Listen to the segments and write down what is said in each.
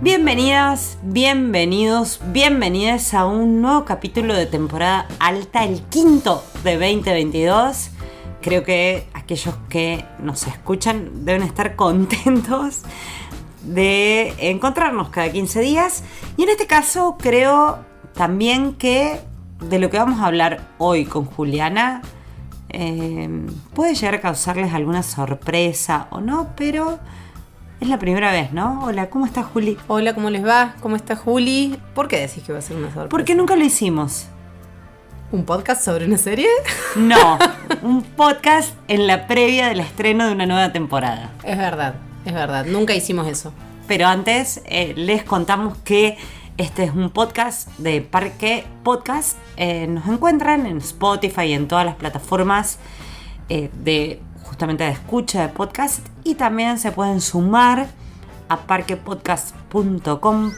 Bienvenidas, bienvenidos, bienvenidas a un nuevo capítulo de temporada alta, el quinto de 2022. Creo que aquellos que nos escuchan deben estar contentos de encontrarnos cada 15 días. Y en este caso creo también que de lo que vamos a hablar hoy con Juliana eh, puede llegar a causarles alguna sorpresa o no, pero es la primera vez, ¿no? Hola, ¿cómo estás, Juli? Hola, ¿cómo les va? ¿Cómo está Juli? ¿Por qué decís que va a ser una sorpresa? Porque nunca lo hicimos. ¿Un podcast sobre una serie? No, un podcast en la previa del estreno de una nueva temporada. Es verdad, es verdad. Nunca hicimos eso. Pero antes eh, les contamos que este es un podcast de Parque Podcast. Eh, nos encuentran en Spotify y en todas las plataformas eh, de justamente de escucha de podcast y también se pueden sumar a parquepodcast.com.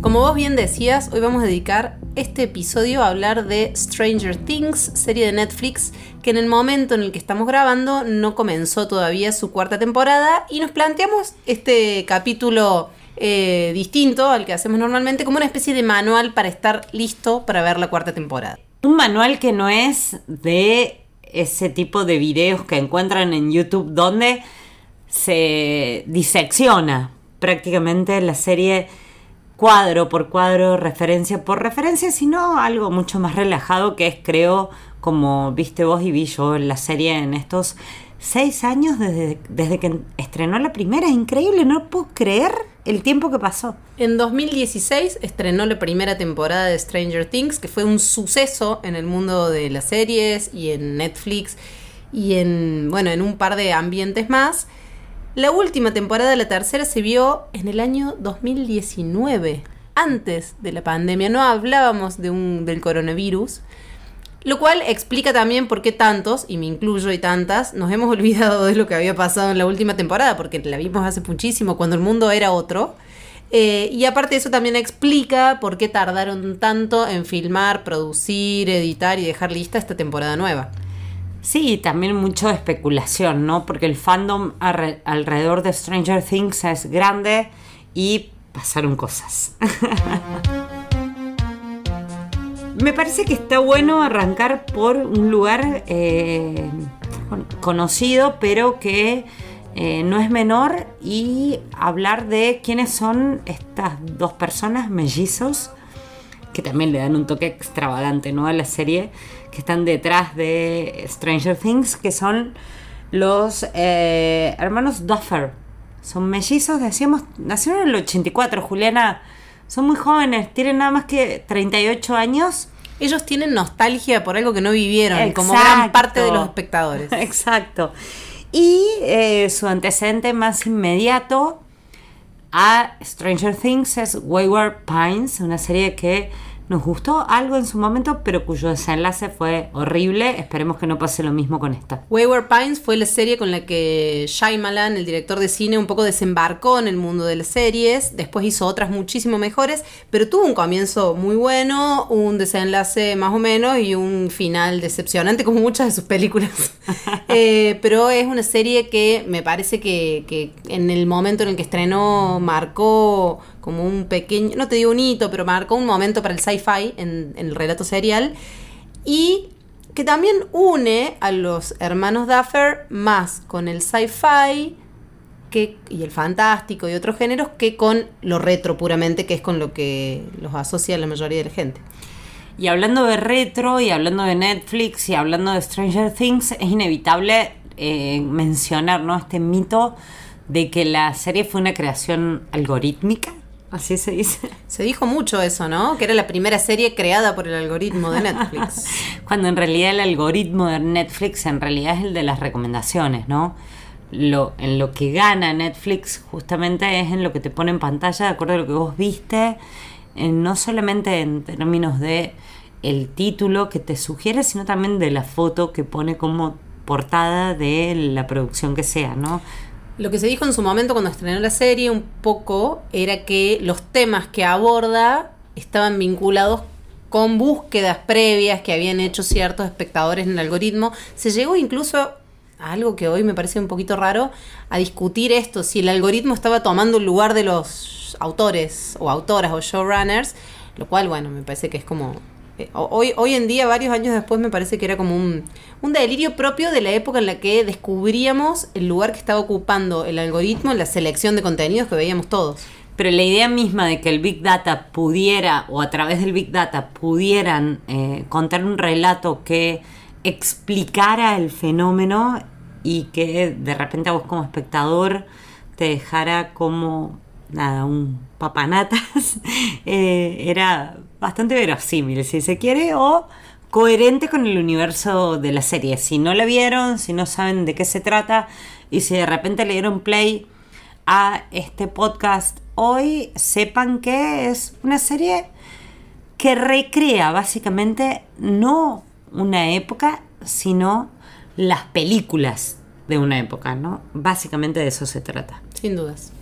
Como vos bien decías, hoy vamos a dedicar este episodio a hablar de Stranger Things, serie de Netflix, que en el momento en el que estamos grabando no comenzó todavía su cuarta temporada y nos planteamos este capítulo eh, distinto al que hacemos normalmente, como una especie de manual para estar listo para ver la cuarta temporada. Un manual que no es de ese tipo de videos que encuentran en YouTube donde se disecciona prácticamente la serie cuadro por cuadro, referencia por referencia, sino algo mucho más relajado que es, creo, como viste vos y vi yo la serie en estos seis años desde, desde que estrenó la primera. Increíble, no puedo creer el tiempo que pasó. En 2016 estrenó la primera temporada de Stranger Things, que fue un suceso en el mundo de las series y en Netflix y en, bueno, en un par de ambientes más. La última temporada, la tercera, se vio en el año 2019, antes de la pandemia. No hablábamos de un, del coronavirus. Lo cual explica también por qué tantos, y me incluyo y tantas, nos hemos olvidado de lo que había pasado en la última temporada, porque la vimos hace muchísimo, cuando el mundo era otro. Eh, y aparte eso también explica por qué tardaron tanto en filmar, producir, editar y dejar lista esta temporada nueva. Sí, también mucho especulación, ¿no? Porque el fandom alrededor de Stranger Things es grande y pasaron cosas. Me parece que está bueno arrancar por un lugar eh, conocido, pero que eh, no es menor, y hablar de quiénes son estas dos personas, mellizos, que también le dan un toque extravagante ¿no? a la serie, que están detrás de Stranger Things, que son los eh, hermanos Duffer. Son mellizos, decíamos, nacieron en el 84, Juliana. Son muy jóvenes, tienen nada más que 38 años. Ellos tienen nostalgia por algo que no vivieron, como gran parte de los espectadores. Exacto. Y eh, su antecedente más inmediato a Stranger Things es Wayward Pines, una serie que nos gustó algo en su momento, pero cuyo desenlace fue horrible. Esperemos que no pase lo mismo con esta. Wayward Pines fue la serie con la que Shyamalan, el director de cine, un poco desembarcó en el mundo de las series. Después hizo otras muchísimo mejores, pero tuvo un comienzo muy bueno, un desenlace más o menos y un final decepcionante, como muchas de sus películas. Eh, pero es una serie que me parece que, que en el momento en el que estrenó marcó como un pequeño, no te digo un hito, pero marcó un momento para el sci-fi en, el relato serial. Y que también une a los hermanos Duffer más con el sci-fi y el fantástico y otros géneros que con lo retro puramente, que es con lo que los asocia la mayoría de la gente. Y hablando de retro y hablando de Netflix y hablando de Stranger Things, es inevitable eh, mencionar ¿no? este mito de que la serie fue una creación algorítmica Así se dice. Se dijo mucho eso, ¿no? Que era la primera serie creada por el algoritmo de Netflix. Cuando en realidad el algoritmo de Netflix en realidad es el de las recomendaciones, ¿no? Lo, en lo que gana Netflix justamente es en lo que te pone en pantalla de acuerdo a lo que vos viste, no solamente en términos de el título que te sugiere, sino también de la foto que pone como portada de la producción que sea, ¿no? Lo que se dijo en su momento cuando estrenó la serie un poco era que los temas que aborda estaban vinculados con búsquedas previas que habían hecho ciertos espectadores en el algoritmo. Se llegó incluso algo que hoy me parece un poquito raro, a discutir esto, si el algoritmo estaba tomando el lugar de los autores o autoras o showrunners, lo cual, bueno, me parece que es como... eh, Hoy, hoy en día, varios años después, me parece que era como un, un delirio propio de la época en la que descubríamos el lugar que estaba ocupando el algoritmo la selección de contenidos que veíamos todos. Pero la idea misma de que el Big Data pudiera, o a través del Big Data, pudieran eh, contar un relato que explicara el fenómeno y que de repente a vos como espectador te dejara como, nada, un papanatas, eh, era bastante verosímil, si se quiere, o coherente con el universo de la serie. Si no la vieron, si no saben de qué se trata, y si de repente le dieron play a este podcast hoy, sepan que es una serie que recrea básicamente no una época, sino las películas de una época, ¿no? Básicamente de eso se trata. Sin dudas.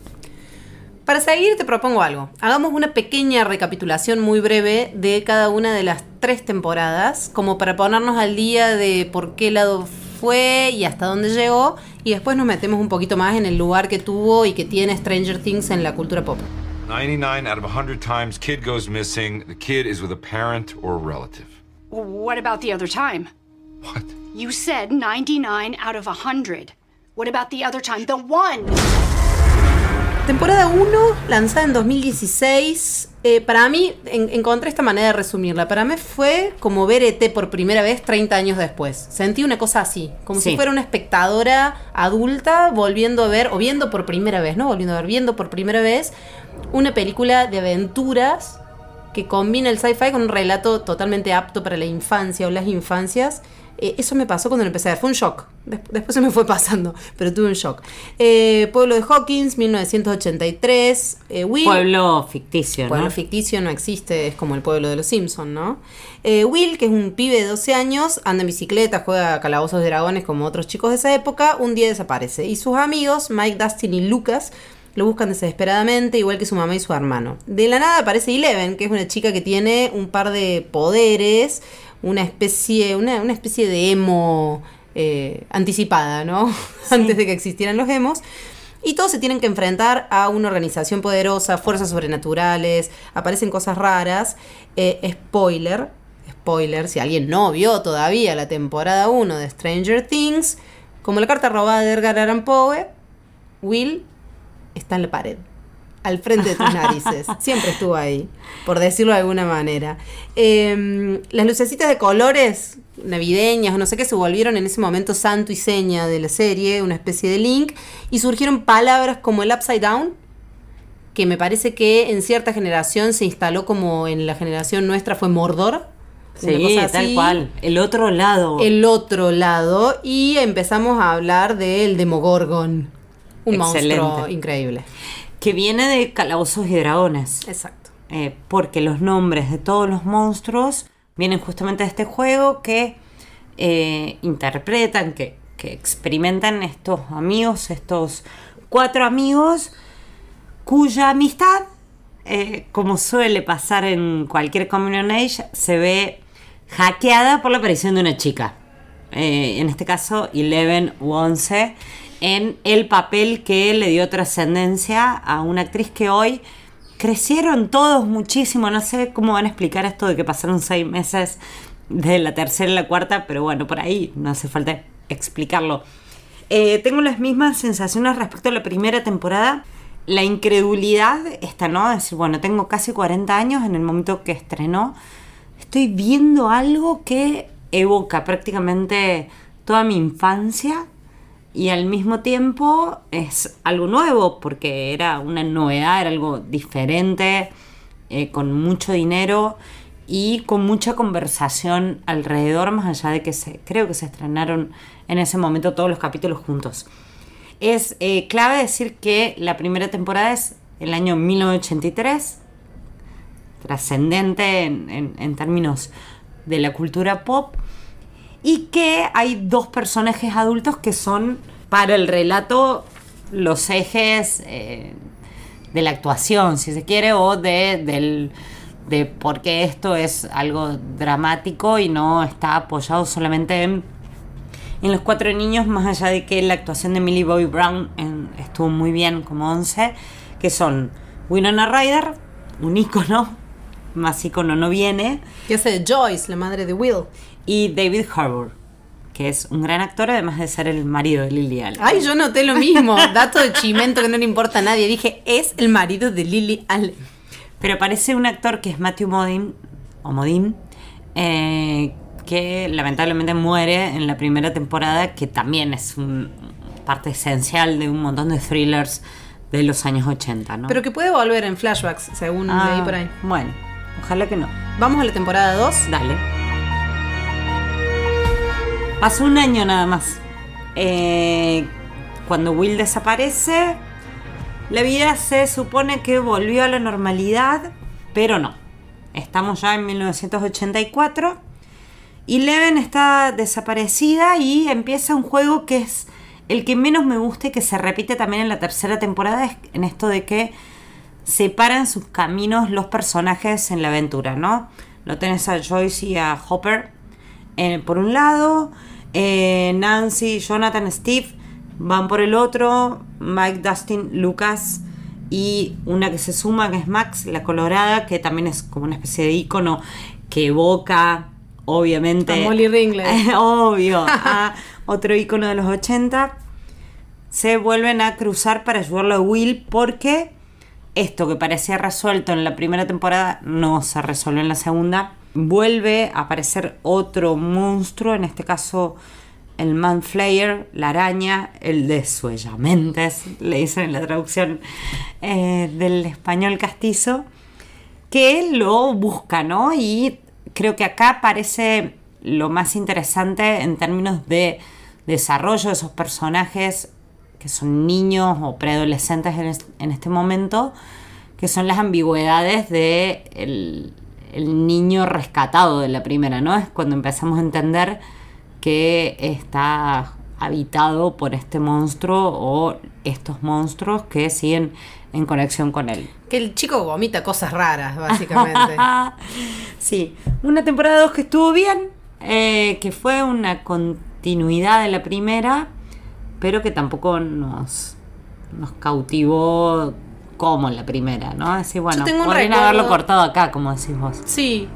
Para seguir te propongo algo. Hagamos una pequeña recapitulación muy breve de cada una de las tres temporadas, como para ponernos al día de por qué lado fue y hasta dónde llegó, y después nos metemos un poquito más en el lugar que tuvo y que tiene Stranger Things en la cultura pop. 99 out of 100 times, kid goes missing. The kid is with a parent or a relative. What about the other time? What? You said 99 out of 100. What about the other time? The one! Temporada 1, lanzada en 2016. eh, para mí, en- encontré esta manera de resumirla. Para mí fue como ver ET por primera vez 30 años después. Sentí una cosa así, como Sí. si fuera una espectadora adulta volviendo a ver, o viendo por primera vez, ¿no? Volviendo a ver, viendo por primera vez una película de aventuras que combina el sci-fi con un relato totalmente apto para la infancia o las infancias. Eh, eso me pasó cuando lo empecé a ver, fue un shock. Des- después se me fue pasando, pero tuve un shock. Eh, Pueblo de Hawkins, 1983. eh, Will, Pueblo ficticio, pueblo ¿no? ficticio no existe, es como el pueblo de los Simpsons, ¿no? Will, que es un pibe de 12 años, anda en bicicleta, juega a calabozos de dragones como otros chicos de esa época, un día desaparece. Y sus amigos, Mike, Dustin y Lucas, lo buscan desesperadamente, igual que su mamá y su hermano. De la nada aparece Eleven, que es una chica que tiene un par de poderes, una especie, una, una especie de emo eh, anticipada, ¿no? Antes de que existieran los emos. Y todos se tienen que enfrentar a una organización poderosa, fuerzas sobrenaturales, aparecen cosas raras. Eh, spoiler, spoiler, si alguien no vio todavía la temporada 1 de Stranger Things, como la carta robada de Edgar Allan Poe, Will está en la pared, al frente de tus narices. Siempre estuvo ahí, por decirlo de alguna manera. Eh, las lucecitas de colores navideñas o no sé qué se volvieron en ese momento santo y seña de la serie, una especie de link, y surgieron palabras como el upside down, que me parece que en cierta generación se instaló como en la generación nuestra fue Mordor. Sí, tal cual. El otro lado. el otro lado y empezamos a hablar del Demogorgon. Un Excelente. monstruo increíble. Que viene de Calabozos y Dragones. Exacto. Eh, porque los nombres de todos los monstruos vienen justamente de este juego que eh, interpretan, que, que experimentan estos amigos, estos cuatro amigos, cuya amistad, eh, como suele pasar en cualquier Communion Age, se ve hackeada por la aparición de una chica. Eh, en este caso, Eleven u 11, en el papel que le dio trascendencia a una actriz que hoy crecieron todos muchísimo. No sé cómo van a explicar esto de que pasaron seis meses de la tercera a la cuarta, pero bueno, por ahí no hace falta explicarlo. Eh, tengo las mismas sensaciones respecto a la primera temporada. La incredulidad está, ¿no? Es decir, bueno, tengo casi 40 años en el momento que estrenó. Estoy viendo algo que evoca prácticamente toda mi infancia y al mismo tiempo es algo nuevo porque era una novedad, era algo diferente, eh, con mucho dinero y con mucha conversación alrededor, más allá de que se, creo que se estrenaron en ese momento todos los capítulos juntos. Es eh, clave decir que la primera temporada es el año 1983, trascendente en, en- en términos de la cultura pop, y que hay dos personajes adultos que son para el relato los ejes eh, de la actuación, si se quiere, o de, del, de por qué esto es algo dramático y no está apoyado solamente en Los Cuatro Niños, más allá de que la actuación de Millie Bobby Brown estuvo muy bien como 11, que son Winona Ryder, un ícono, más ícono no viene, Que hace Joyce, la madre de Will. Y David Harbour, que es un gran actor, además de ser el marido de Lily Allen. Ay, yo noté lo mismo. Dato de chimento que no le importa a nadie. Dije, es el marido de Lily Allen. Pero parece un actor que es Matthew Modine, o Modine, eh, que lamentablemente muere en la primera temporada, que también es un parte esencial de un montón de thrillers de los años 80, ¿no? Pero que puede volver en flashbacks, según Ah, leí por ahí. Bueno, ojalá que no. Vamos a la temporada 2. Dale. Pasó un año nada más. Eh, cuando Will desaparece, la vida se supone que volvió a la normalidad, pero no. Estamos ya en 1984 y Leven está desaparecida y empieza un juego que es el que menos me gusta y que se repite también en la tercera temporada, en esto de que separan sus caminos los personajes en la aventura, ¿no? Lo tenés a Joyce y a Hopper eh, por un lado, eh, Nancy, Jonathan, Steve van por el otro, Mike, Dustin, Lucas y una que se suma que es Max, la colorada, que también es como una especie de icono que evoca, obviamente, A Molly Ringler. obvio, a otro icono de los 80 se vuelven a cruzar para ayudarlo a Will porque esto que parecía resuelto en la primera temporada no se resuelve en la segunda. Vuelve a aparecer otro monstruo, en este caso el Manflayer, la araña, el de Suellamentes, le dicen en la traducción eh, del español castizo, que lo busca, ¿no? Y creo que acá parece lo más interesante en términos de desarrollo de esos personajes que son niños o preadolescentes en, en este momento, que son las ambigüedades de el, el niño rescatado de la primera, ¿no? Es cuando empezamos a entender que está habitado por este monstruo o estos monstruos que siguen en conexión con él. Que el chico vomita cosas raras, básicamente. sí, una temporada 2 que estuvo bien, eh, que fue una continuidad de la primera, pero que tampoco nos, nos cautivó como la primera, ¿no? Así, bueno, tengo un recuerdo- haberlo cortado acá, como decís vos. Sí.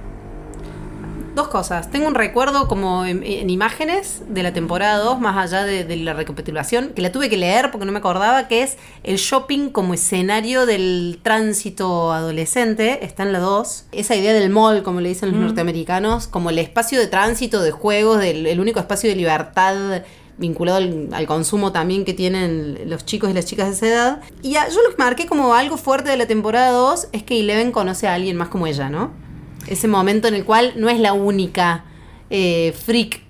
Dos cosas. Tengo un recuerdo como en, en imágenes de la temporada 2, más allá de, de la recapitulación, que la tuve que leer porque no me acordaba, que es el shopping como escenario del tránsito adolescente. Está en la 2. Esa idea del mall, como le dicen los norteamericanos, como el espacio de tránsito, de juegos, del, el único espacio de libertad vinculado al, consumo también que tienen los chicos y las chicas de esa edad. Y yo lo que marqué como algo fuerte de la temporada 2 es que Eleven conoce a alguien más como ella, ¿no? Ese momento en el cual no es la única eh, freak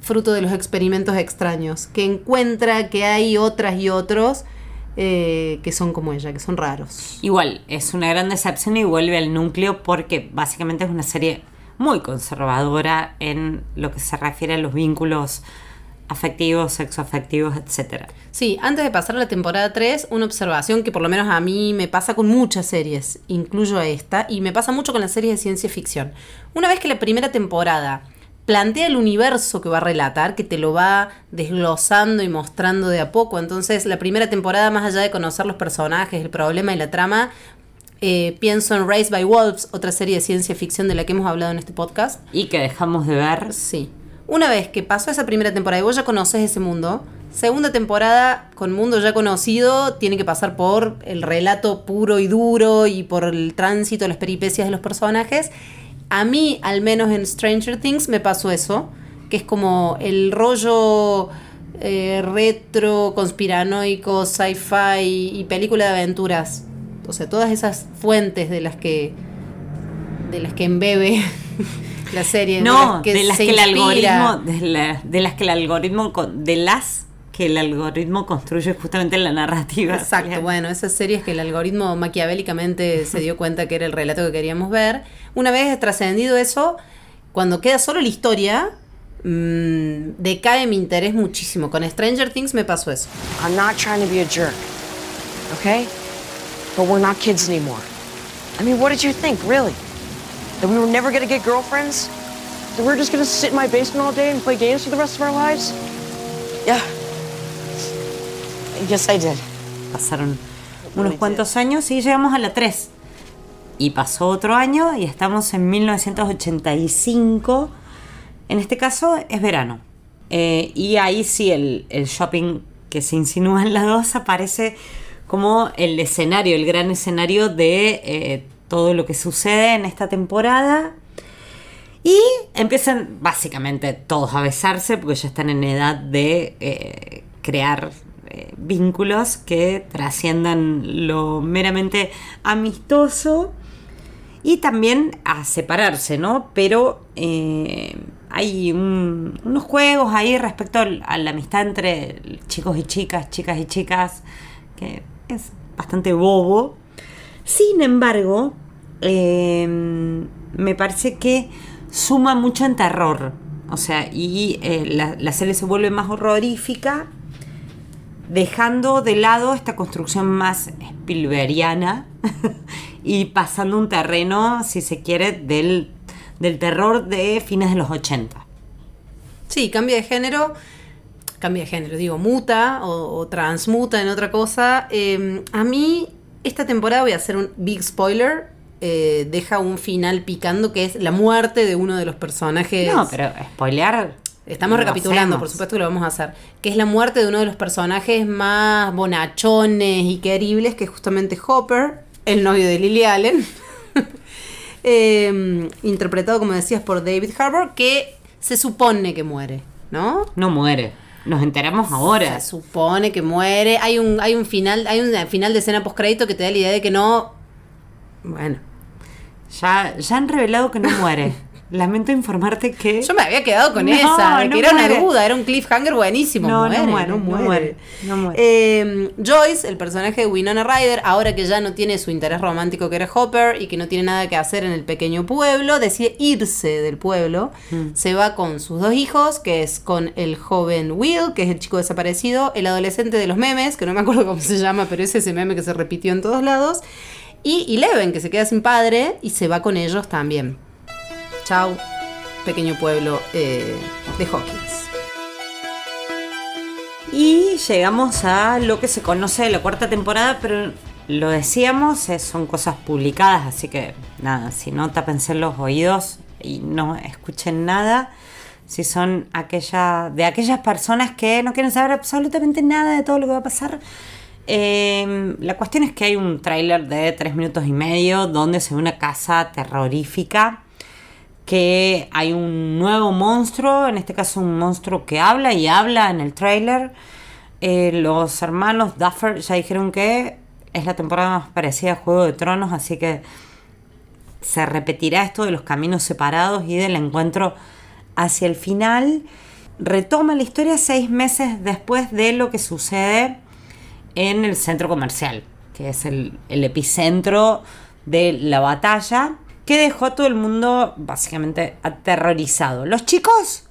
fruto de los experimentos extraños, que encuentra que hay otras y otros eh, que son como ella, que son raros. Igual, es una gran decepción y vuelve al núcleo porque básicamente es una serie muy conservadora en lo que se refiere a los vínculos afectivos, sexoafectivos, etcétera. Sí, antes de pasar a la temporada 3, una observación que por lo menos a mí me pasa con muchas series, incluyo a esta, y me pasa mucho con las series de ciencia ficción. Una vez que la primera temporada plantea el universo que va a relatar, que te lo va desglosando y mostrando de a poco, entonces la primera temporada, más allá de conocer los personajes, el problema y la trama, eh, pienso en Raised by Wolves, otra serie de ciencia ficción de la que hemos hablado en este podcast, Y que dejamos de ver Sí. Una vez que pasó esa primera temporada y vos ya conoces ese mundo, segunda temporada con mundo ya conocido, tiene que pasar por el relato puro y duro y por el tránsito, las peripecias de los personajes. A mí, al menos en Stranger Things, me pasó eso, que es como el rollo eh, retro, conspiranoico, sci-fi y película de aventuras. O sea, todas esas fuentes de las que de las que embebe la serie. No, de las se que, el algoritmo, de, la- de las que el algoritmo, con- de las que el algoritmo construye justamente la narrativa. Exacto, bueno, esas series que el algoritmo maquiavélicamente se dio cuenta que era el relato que queríamos ver. Una vez trascendido eso, cuando queda solo la historia, mm, decae mi interés muchísimo. Con Stranger Things me pasó eso. I'm not trying to be a jerk, okay? But we're not kids anymore. I mean, what did you think, really? That we were never gonna get girlfriends? That we were just gonna sit in my basement all day and play games for the rest of our lives? Yeah. Yes, I did. Pasaron unos cuantos años y llegamos a la 3. Y pasó otro año y estamos en 1985. En este caso es verano. Eh, y ahí sí el, el shopping que se insinúa en la 2 aparece como el escenario, el gran escenario de eh, todo lo que sucede en esta temporada. Y empiezan básicamente todos a besarse porque ya están en edad de eh, crear eh, vínculos que trasciendan lo meramente amistoso y también a separarse, ¿no? Pero eh, hay un- unos juegos ahí respecto a la amistad entre chicos y chicas, chicas y chicas, que es bastante bobo. Sin embargo, eh, me parece que suma mucho en terror. O sea, y eh, la, la serie se vuelve más horrorífica, dejando de lado esta construcción más Spielbergiana y pasando un terreno, si se quiere, del, del terror de fines de los 80. Sí, cambia de género. Cambia de género, digo, muta o, transmuta en otra cosa. Eh, a mí, esta temporada voy a hacer un big spoiler. eh, deja un final picando que es la muerte de uno de los personajes. No, pero spoilear. Estamos recapitulando, hacemos. por supuesto que lo vamos a hacer. Que es la muerte de uno de los personajes más bonachones y queribles, que es justamente Hopper, el novio de Lily Allen. Eh, interpretado, como decías, por David Harbour, que se supone que muere, ¿no? No muere. Nos enteramos ahora. Se supone que muere. Hay un, hay un final, hay un final de escena post crédito que te da la idea de que no. Bueno. Ya, ya han revelado que no muere. Lamento informarte que. Yo me había quedado con No, esa, de no que era muere. una duda, era un cliffhanger buenísimo. No, no muere, muere, no muere. muere, no muere. Eh, Joyce, el personaje de Winona Ryder, ahora que ya no tiene su interés romántico que era Hopper y que no tiene nada que hacer en el pequeño pueblo, decide irse del pueblo. Mm. Se va con sus dos hijos, que es con el joven Will, que es el chico desaparecido, el adolescente de los memes, que no me acuerdo cómo se llama, pero es ese meme que se repitió en todos lados. Y Eleven, que se queda sin padre y se va con ellos también. Chau, pequeño pueblo eh, de Hawkins. Y llegamos a lo que se conoce de la cuarta temporada, pero lo decíamos, eh, son cosas publicadas, así que nada, si no tapense los oídos y no escuchen nada, si son de aquellas personas que no quieren saber absolutamente nada de todo lo que va a pasar. Eh, la cuestión es que hay un tráiler de tres minutos y medio donde se ve una casa terrorífica que hay un nuevo monstruo, en este caso un monstruo que habla y habla en el tráiler. Eh, los hermanos Duffer ya dijeron que es la temporada más parecida a Juego de Tronos, así que se repetirá esto de los caminos separados y del encuentro hacia el final. Retoma la historia seis meses después de lo que sucede en el centro comercial, que es el, el epicentro de la batalla, que dejó a todo el mundo básicamente aterrorizado. Los chicos,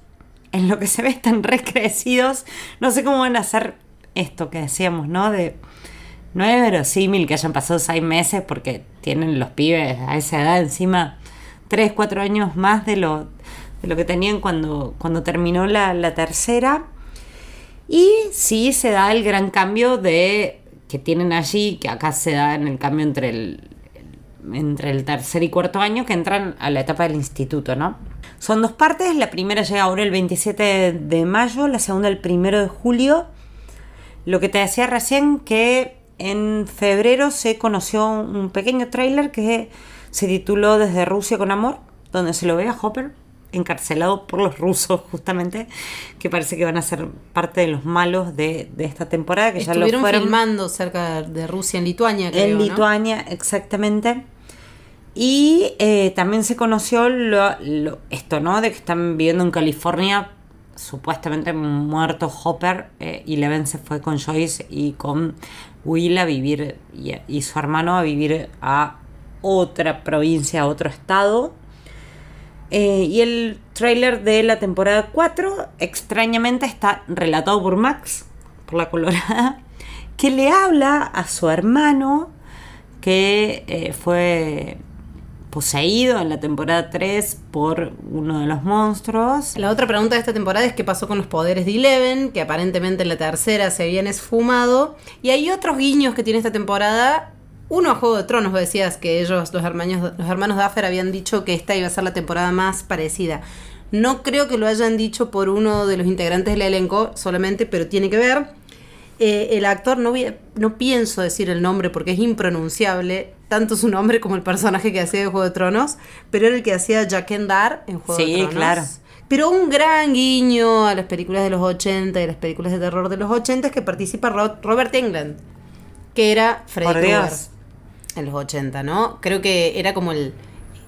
en lo que se ve, están recrecidos. No sé cómo van a hacer esto que decíamos, ¿no? De no es verosímil que hayan pasado seis meses porque tienen los pibes a esa edad encima tres, cuatro años más de lo, de lo que tenían cuando, cuando terminó la, la tercera. Y sí se da el gran cambio de que tienen allí, que acá se da en el cambio entre el, entre el tercer y cuarto año, que entran a la etapa del instituto, ¿no? Son dos partes, la primera llega ahora el 27 de mayo, la segunda el primero de julio. Lo que te decía recién que en febrero se conoció un pequeño tráiler que se tituló Desde Rusia con Amor, donde se lo ve a Hopper encarcelado por los rusos justamente, que parece que van a ser parte de los malos de, de esta temporada, que ya lo Estuvieron fueron filmando cerca de Rusia, en Lituania, creo, en ¿no? Lituania, exactamente. Y eh, también se conoció lo- esto, ¿no? De que están viviendo en California, supuestamente muerto Hopper, eh, y Leven se fue con Joyce y con Will a vivir, y, y su hermano a vivir a otra provincia, a otro estado. Eh, y el tráiler de la temporada 4, extrañamente, está relatado por Max, por la colorada, que le habla a su hermano, que eh, fue poseído en la temporada 3 por uno de los monstruos. La otra pregunta de esta temporada es qué pasó con los poderes de Eleven, que aparentemente en la tercera se habían esfumado. Y hay otros guiños que tiene esta temporada. Uno a Juego de Tronos, decías que ellos, los hermanos, los hermanos Duffer, habían dicho que esta iba a ser la temporada más parecida. No creo que lo hayan dicho por uno de los integrantes del elenco solamente, pero tiene que ver. Eh, el actor, no, no pienso decir el nombre porque es impronunciable, tanto su nombre como el personaje que hacía de Juego de Tronos, pero era el que hacía Jaqen Dar en Juego de Sí, Tronos. claro. Pero un gran guiño a las películas de los 80 y las películas de terror de los 80 es que participa Ro- Robert Englund, que era Freddy Krueger en los 80, ¿no? Creo que era como el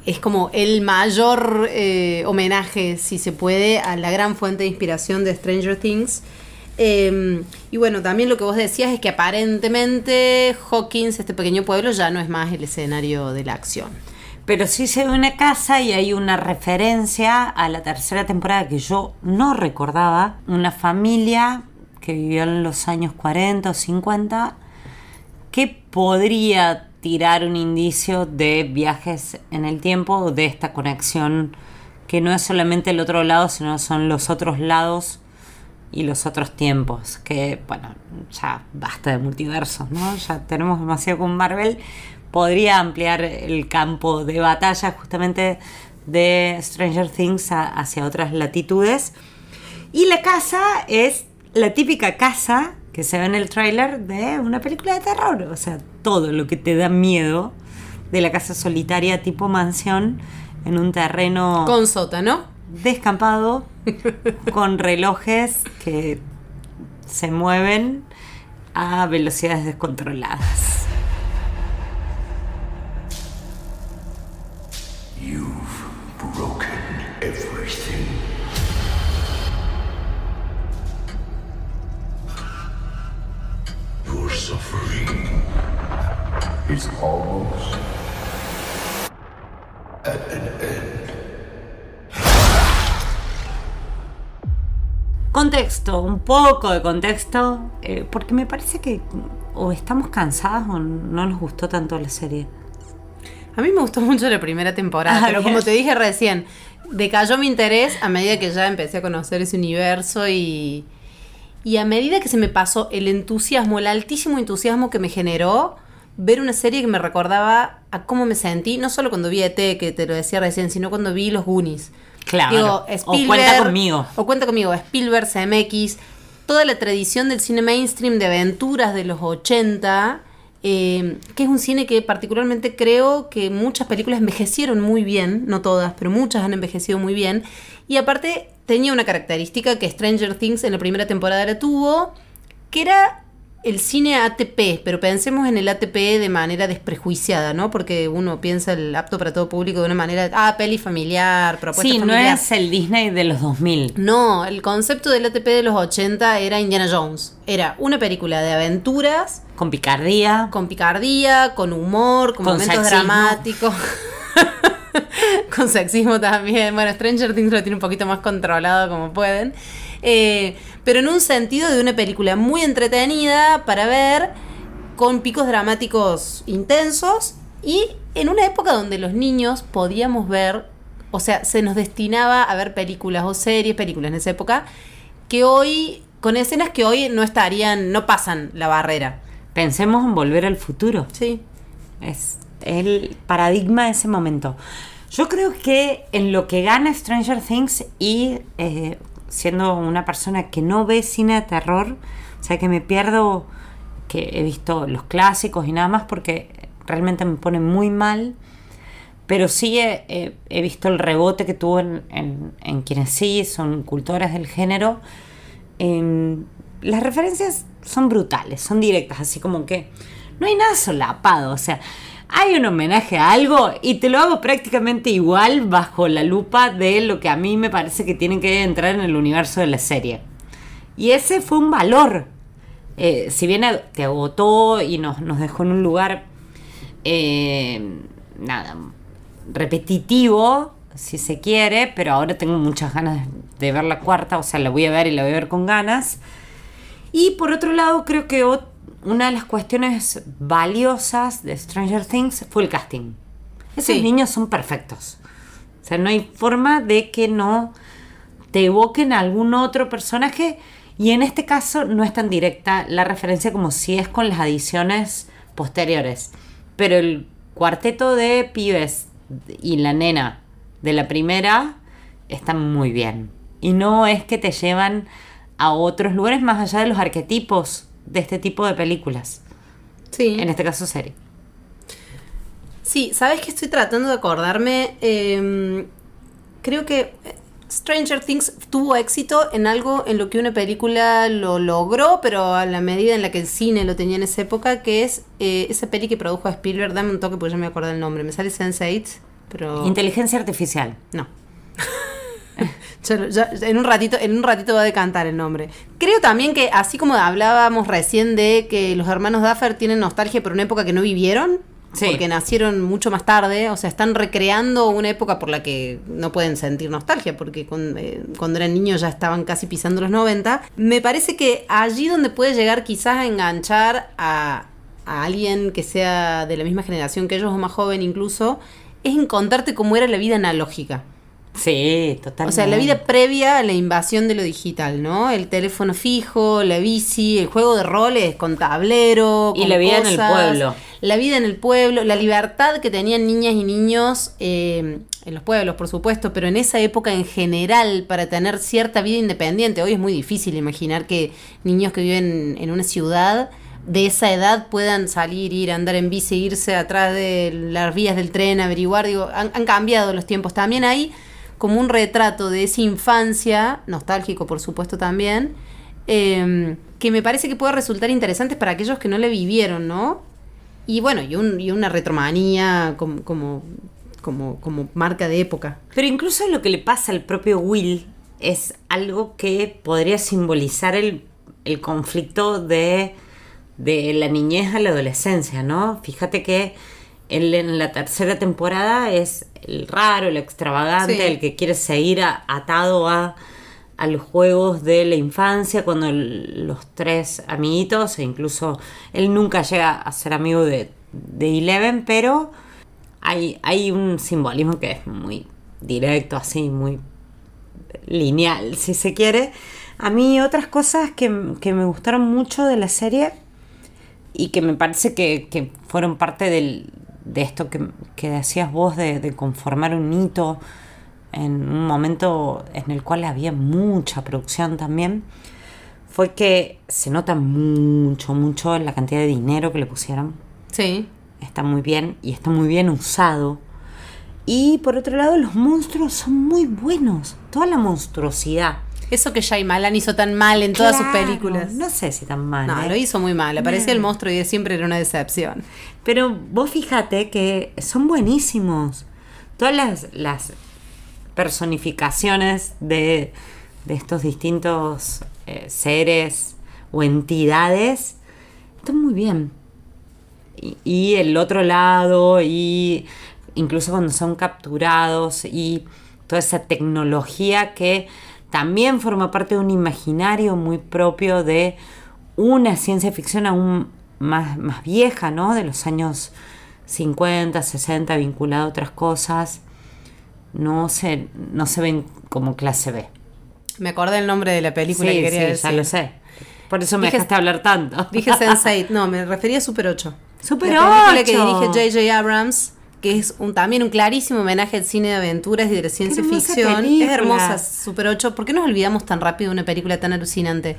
es como el mayor eh, homenaje, si se puede, a la gran fuente de inspiración de Stranger Things. Eh, y bueno, también lo que vos decías es que aparentemente Hawkins, este pequeño pueblo, ya no es más el escenario de la acción. Pero sí se ve una casa y hay una referencia a la tercera temporada que yo no recordaba. Una familia que vivió en los años 40 o 50 que podría tirar un indicio de viajes en el tiempo de esta conexión que no es solamente el otro lado, sino son los otros lados y los otros tiempos. Que, bueno, ya basta de multiversos, ¿no? Ya tenemos demasiado con Marvel. Podría ampliar el campo de batalla justamente de Stranger Things hacia otras latitudes. Y la casa es la típica casa que se ve en el tráiler de una película de terror. O sea, todo lo que te da miedo de la casa solitaria tipo mansión en un terreno Con sótano. Descampado con relojes que se mueven a velocidades descontroladas. broken everything. Your suffering is almost at an end. Contexto, un poco de contexto, eh, porque me parece que o estamos cansadas o no nos gustó tanto la serie. A mí me gustó mucho la primera temporada, Ah, pero bien. como te dije recién, decayó mi interés a medida que ya empecé a conocer ese universo y, y a medida que se me pasó el entusiasmo, el altísimo entusiasmo que me generó ver una serie que me recordaba a cómo me sentí, no solo cuando vi ET, que te lo decía recién, sino cuando vi Los Goonies. Claro. o cuenta conmigo. O cuenta conmigo, Spielberg, CMX, toda la tradición del cine mainstream de aventuras de los 80, eh, que es un cine que particularmente creo que muchas películas envejecieron muy bien, no todas, pero muchas han envejecido muy bien. Y aparte tenía una característica que Stranger Things en la primera temporada la tuvo, que era el cine ATP, pero pensemos en el ATP de manera desprejuiciada, ¿no? Porque uno piensa el apto para todo público de una manera, ah, peli familiar, propuesta Sí, no es el Disney de los 2000. No, el concepto del ATP de los 80 era Indiana Jones. Era una película de aventuras, Con picardía. con picardía, con humor, con, Con momentos sexismo. dramáticos. con sexismo también. Bueno, Stranger Things lo tiene un poquito más controlado como pueden. Eh, pero en un sentido de una película muy entretenida para ver, con picos dramáticos intensos y en una época donde los niños podíamos ver, o sea, se nos destinaba a ver películas o series, películas en esa época, que hoy, con escenas que hoy no estarían, no pasan la barrera. Pensemos en volver al futuro. Sí. Es el paradigma de ese momento. Yo creo que en lo que gana Stranger Things y eh, siendo una persona que no ve cine de terror, o sea que me pierdo que he visto los clásicos y nada más porque realmente me pone muy mal, pero sí he, visto el rebote que tuvo en, en- en quienes sí son cultores del género. Em, las referencias son brutales, son directas, así como que no hay nada solapado, o sea, hay un homenaje a algo y te lo hago prácticamente igual bajo la lupa de lo que a mí me parece que tiene que entrar en el universo de la serie. Y ese fue un valor. Eh, si bien te agotó y nos, nos dejó en un lugar, eh, nada, repetitivo, si se quiere, pero ahora tengo muchas ganas de ver la cuarta, o sea, la voy a ver y la voy a ver con ganas. Y por otro lado, creo que una de las cuestiones valiosas de Stranger Things fue el casting. Esos Sí. niños son perfectos. O sea, no hay forma de que no te evoquen a algún otro personaje. Y en este caso no es tan directa la referencia como si es con las adiciones posteriores. Pero el cuarteto de pibes y la nena de la primera están muy bien. Y no es que te llevan a otros lugares más allá de los arquetipos de este tipo de películas. Sí. En este caso, serie. Sí, ¿sabes que estoy tratando de acordarme? Eh, creo que eh, Stranger Things tuvo éxito en algo en lo que una película lo logró, pero a la medida en la que el cine lo tenía en esa época, que es eh, esa peli que produjo Spielberg, dame un toque porque ya me acuerdo el nombre, me sale Sense8, pero... Inteligencia artificial. No. Ya- en un ratito, en un ratito va a decantar el nombre. Creo también que así como hablábamos recién de que los hermanos Duffer tienen nostalgia por una época que no vivieron, Sí. porque nacieron mucho más tarde, o sea, están recreando una época por la que no pueden sentir nostalgia, porque con- eh, cuando eran niños ya estaban casi pisando los 90. Me parece que allí donde puede llegar quizás a enganchar a, a alguien que sea de la misma generación que ellos o más joven incluso, es en contarte cómo era la vida analógica. Sí, totalmente. O sea, la vida previa a la invasión de lo digital, ¿no? El teléfono fijo, la bici, el juego de roles con tablero. Y con la vida en el pueblo. La vida en el pueblo, la libertad que tenían niñas y niños eh, en los pueblos, por supuesto, pero en esa época en general para tener cierta vida independiente. Hoy es muy difícil imaginar que niños que viven en una ciudad de esa edad puedan salir, ir, andar en bici, irse atrás de las vías del tren, averiguar. Digo, han, han cambiado los tiempos. También hay como un retrato de esa infancia, nostálgico por supuesto también, eh, que me parece que puede resultar interesante para aquellos que no le vivieron, ¿no? Y bueno, y, un- y una retromanía como, como, como, como marca de época. Pero incluso lo que le pasa al propio Will es algo que podría simbolizar el, el conflicto de, de la niñez a la adolescencia, ¿no? Fíjate que él en la tercera temporada es el raro, el extravagante, Sí. el que quiere seguir a- atado a, a los juegos de la infancia, cuando el- los tres amiguitos, e incluso él nunca llega a ser amigo de, de Eleven, pero hay, hay un simbolismo que es muy directo, así, muy lineal, si se quiere. A mí otras cosas que, que me gustaron mucho de la serie y que me parece que, que fueron parte del- de esto que, que decías vos, de, de conformar un hito en un momento en el cual había mucha producción también, fue que se nota mucho, mucho la cantidad de dinero que le pusieron Sí. está muy bien y está muy bien usado. Y por otro lado, los monstruos son muy buenos. Toda la monstruosidad. Eso que Shyamalan hizo tan mal en todas sus películas. No sé si tan mal. No, ¿eh? lo hizo muy mal. Aparecía el monstruo y siempre era una decepción. Pero vos fíjate que son buenísimos. Todas las, las personificaciones de, de estos distintos eh, seres o entidades están muy bien. Y, y el otro lado, y incluso cuando son capturados, y toda esa tecnología que también forma parte de un imaginario muy propio de una ciencia ficción aún más, más vieja, ¿no? De los años 50, 60, vinculada a otras cosas. No se, no se ven como clase B. Me acordé el nombre de la película sí, que quería sí, decir. ya lo sé. Por eso me Dije- dejaste hablar tanto. Dije Sense8, no, me refería a Super 8. Super la película que 8. dirige J.J. Abrams, que es un, también un clarísimo homenaje al cine de aventuras y de la ciencia ficción. película. Es hermosa Super 8. ¿Por qué nos olvidamos tan rápido de una película tan alucinante?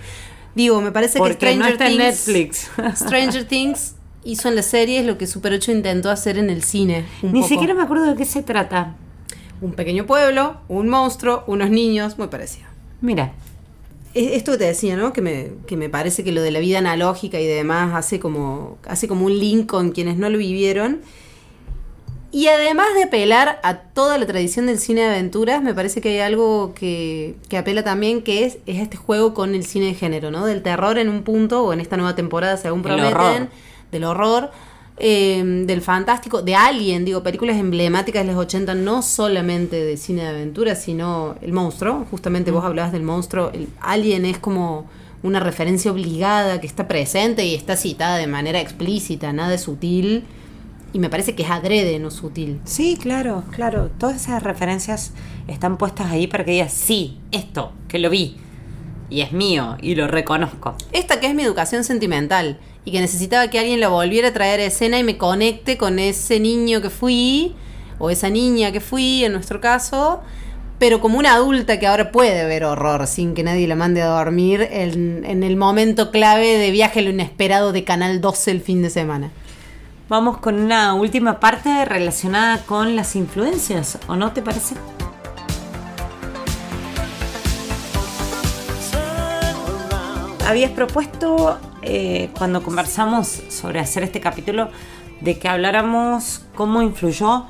Digo, me parece Porque que no Stranger está en Things, Netflix. Stranger Things hizo en la serie lo que Super 8 intentó hacer en el cine. Ni poco. siquiera me acuerdo de qué se trata. Un pequeño pueblo, un monstruo, unos niños, muy parecido. Mira, Es- Esto que te decía, ¿no? Que me, que me parece que lo de la vida analógica y demás hace como, hace como un link con quienes no lo vivieron. Y además de apelar a toda la tradición del cine de aventuras, me parece que hay algo que, que apela también, que es, es este juego con el cine de género, ¿no? Del terror en un punto, o en esta nueva temporada, según prometen, horror. del horror, eh, del fantástico, de Alien, digo, películas emblemáticas de los 80, no solamente de cine de aventuras, sino el monstruo. Justamente vos hablabas del monstruo. El Alien es como una referencia obligada que está presente y está citada de manera explícita, nada de sutil. Y me parece que es adrede, no sutil. Sí, claro, claro. Todas esas referencias están puestas ahí para que digas, sí, esto, que lo vi. Y es mío, y lo reconozco. Esta que es mi educación sentimental y que necesitaba que alguien la volviera a traer a escena y me conecte con ese niño que fui, o esa niña que fui, en nuestro caso, pero como una adulta que ahora puede ver horror sin que nadie la mande a dormir en, en el momento clave de viaje lo inesperado de Canal 12 el fin de semana. Vamos con una última parte relacionada con las influencias, ¿o no te parece? Habías propuesto eh, cuando conversamos sobre hacer este capítulo de que habláramos cómo influyó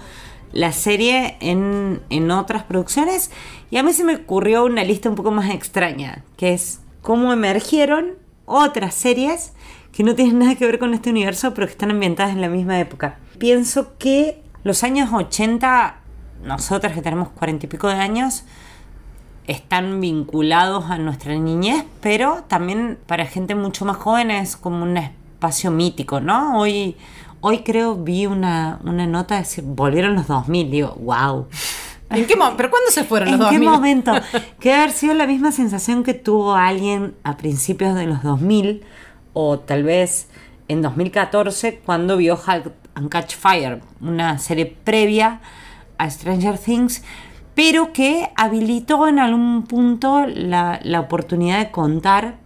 la serie en, en otras producciones y a mí se me ocurrió una lista un poco más extraña, que es cómo emergieron otras series que no tienen nada que ver con este universo, pero que están ambientadas en la misma época. Pienso que los años 80, nosotras que tenemos cuarenta y pico de años, están vinculados a nuestra niñez, pero también para gente mucho más joven es como un espacio mítico, ¿no? Hoy, hoy creo vi una, una nota de decir, volvieron los 2000, digo, wow. ¿En qué ¿Pero cuándo se fueron los ¿En qué 2000? momento? Que haber sido la misma sensación que tuvo alguien a principios de los 2000 o tal vez en 2014 cuando vio Halt and Catch Fire, una serie previa a Stranger Things, pero que habilitó en algún punto la, la oportunidad de contar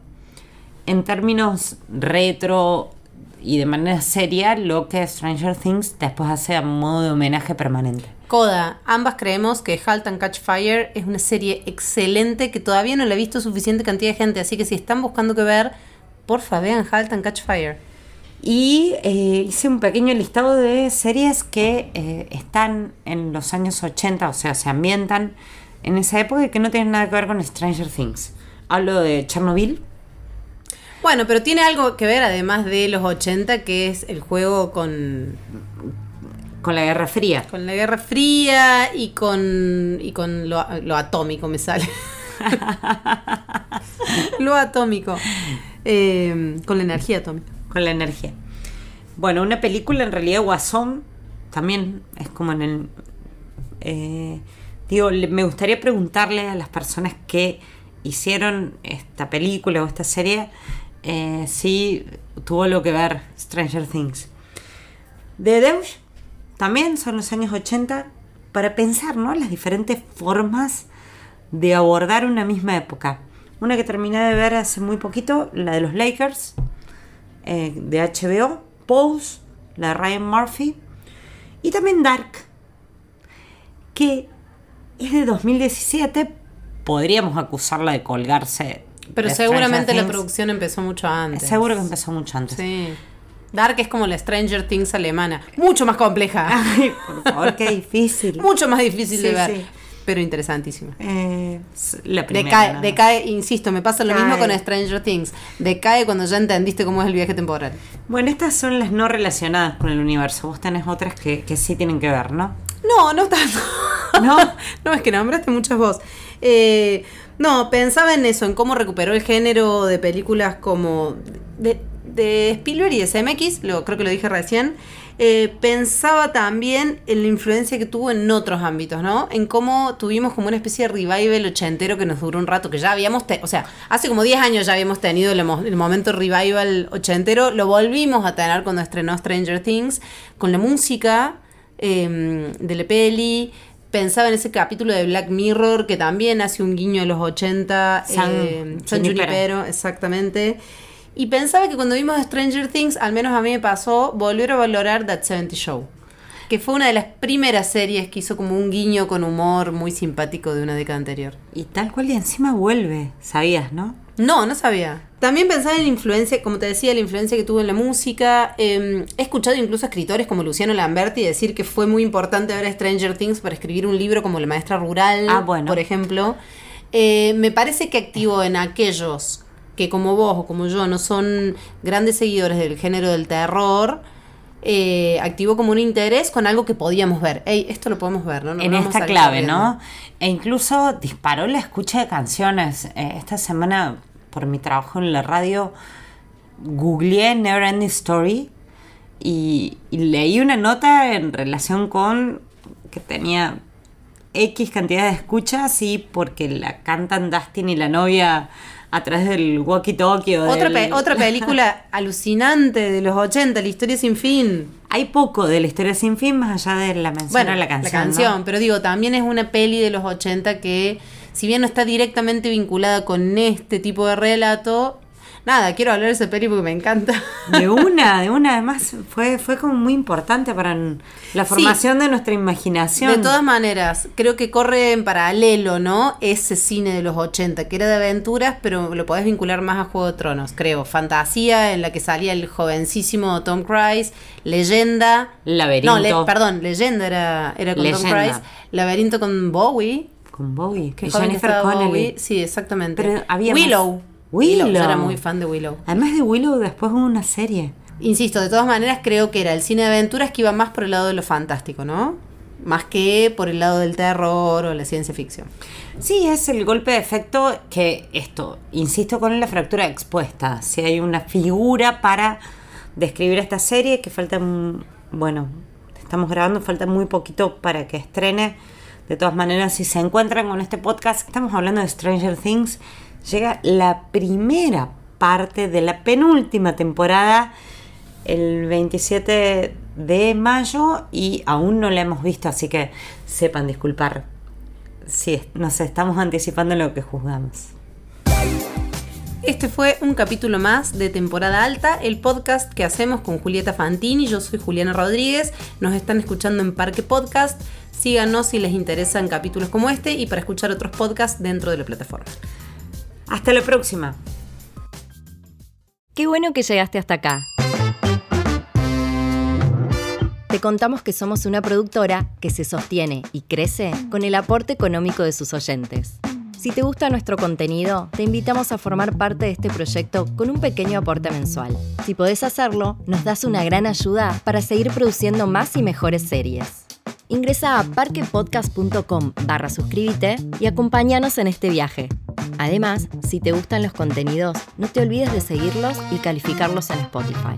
en términos retro y de manera seria lo que Stranger Things después hace a modo de homenaje permanente. Coda, ambas creemos que Halt and Catch Fire es una serie excelente que todavía no la ha visto suficiente cantidad de gente, así que si están buscando que ver, porfa vean Halt and Catch Fire. Y eh, hice un pequeño listado de series que eh, están en los años 80, o sea, se ambientan en esa época y que no tienen nada que ver con Stranger Things. Hablo de Chernobyl, Bueno, pero tiene algo que ver además de los 80, que es el juego con, con la Guerra Fría. con la Guerra Fría y con, y con lo, lo atómico, me sale. lo atómico. Eh, con la energía atómica. con la energía. Bueno, una película en realidad Guasón también es como en el... eh, digo, le- me gustaría preguntarle a las personas que hicieron esta película o esta serie eh, si tuvo algo que ver Stranger Things. De Deus también son los años 80 para pensar ¿no? las diferentes formas de abordar una misma época. Una que terminé de ver hace muy poquito, la de los Lakers, eh, de HBO, Pose, la de Ryan Murphy, y también Dark, que es de 2017, podríamos acusarla de colgarse. Pero de seguramente la producción empezó mucho antes. Seguro que empezó mucho antes. Sí. Dark es como la Stranger Things alemana. Mucho más compleja. Ay, por favor, qué difícil. Mucho más difícil de ver. sí. Pero interesantísima. Eh, la primera, Decae, ¿no? decae, insisto, me pasa lo mismo con Stranger Things. Decae cuando ya entendiste cómo es el viaje temporal. Bueno, estas son las no relacionadas con el universo. Vos tenés otras que, que sí tienen que ver, ¿no? No, no tanto. ¿No? no, es que nombraste muchas vos. Eh, no, pensaba en eso, en cómo recuperó el género de películas como de, de Spielberg y de CMX, lo, creo que lo dije recién. Eh, pensaba también en la influencia que tuvo en otros ámbitos, ¿no? En cómo tuvimos como una especie de revival ochentero que nos duró un rato, que ya habíamos, o sea, hace como 10 años ya habíamos tenido el, mo- el momento revival ochentero, lo volvimos a tener cuando estrenó Stranger Things, con la música eh, de la peli. Pensaba en ese capítulo de Black Mirror que también hace un guiño a los 80. San eh, San Junipero. Junipero, exactamente. Y pensaba que cuando vimos Stranger Things, al menos a mí me pasó, volver a valorar That 70 Show. Que fue una de las primeras series que hizo como un guiño con humor muy simpático de una década anterior. Y tal cual y encima vuelve, sabías, ¿no? No, no sabía. También pensaba en la influencia, como te decía, la influencia que tuvo en la música. Eh, he escuchado incluso a escritores como Luciano Lamberti decir que fue muy importante ver Stranger Things para escribir un libro como La Maestra Rural, Ah, bueno. por ejemplo. Eh, me parece que activó en aquellos que como vos o como yo no son grandes seguidores del género del terror, eh, activó como un interés con algo que podíamos ver. Ey, esto lo podemos ver, ¿no? En esta clave. ¿no? E incluso disparó la escucha de canciones. Eh, esta semana, por mi trabajo en la radio, googleé Never Ending Story y, y leí una nota en relación con que tenía X cantidad de escuchas y porque la cantan Dustin y la novia a través del walkie-talkie o Otra, del- pe- otra película alucinante de los 80, La historia sin fin. Hay poco de la historia sin fin más allá de la mención Bueno, a la canción. ¿no? pero digo, también es una peli de los 80 que, si bien no está directamente vinculada con este tipo de relato, nada, quiero hablar de esa peli porque me encanta. De una, de una, además fue, fue como muy importante para la formación de nuestra imaginación. De todas maneras, creo que corre en paralelo, ¿no? Ese cine de los 80, que era de aventuras, pero lo podés vincular más a Juego de Tronos, creo. Fantasía, en la que salía el jovencísimo Tom Cruise. Leyenda. Laberinto. No, le- perdón, Leyenda era, era con Tom. Cruise. Laberinto con Bowie. Con Bowie, que Jennifer Connelly. Bowie. Sí, exactamente. Pero había Willow. más. Willow. Yo era muy fan de Willow. Además de Willow, después hubo una serie. Insisto, de todas maneras creo que era el cine de aventuras que iba más por el lado de lo fantástico, ¿no? Más que por el lado del terror o la ciencia ficción. Sí, es el golpe de efecto que esto, insisto con la fractura expuesta. Si hay una figura para describir esta serie que falta, un- bueno, estamos grabando, falta muy poquito para que estrene. De todas maneras, si se encuentran con este podcast, estamos hablando de Stranger Things, llega la primera parte de la penúltima temporada el 27 de mayo y aún no la hemos visto, así que sepan disculpar si nos estamos anticipando en lo que juzgamos. Este fue un capítulo más de Temporada Alta, el podcast que hacemos con Julieta Fantini. Yo soy Juliana Rodríguez. Nos están escuchando en Parque Podcast. Síganos si les interesan capítulos como este y para escuchar otros podcasts dentro de la plataforma. Hasta la próxima. Qué bueno que llegaste hasta acá. Te contamos que somos una productora que se sostiene y crece con el aporte económico de sus oyentes. Si te gusta nuestro contenido, te invitamos a formar parte de este proyecto con un pequeño aporte mensual. Si podés hacerlo, nos das una gran ayuda para seguir produciendo más y mejores series. Ingresa a parquepodcast.com barra suscríbete y acompáñanos en este viaje. Además, si te gustan los contenidos, no te olvides de seguirlos y calificarlos en Spotify.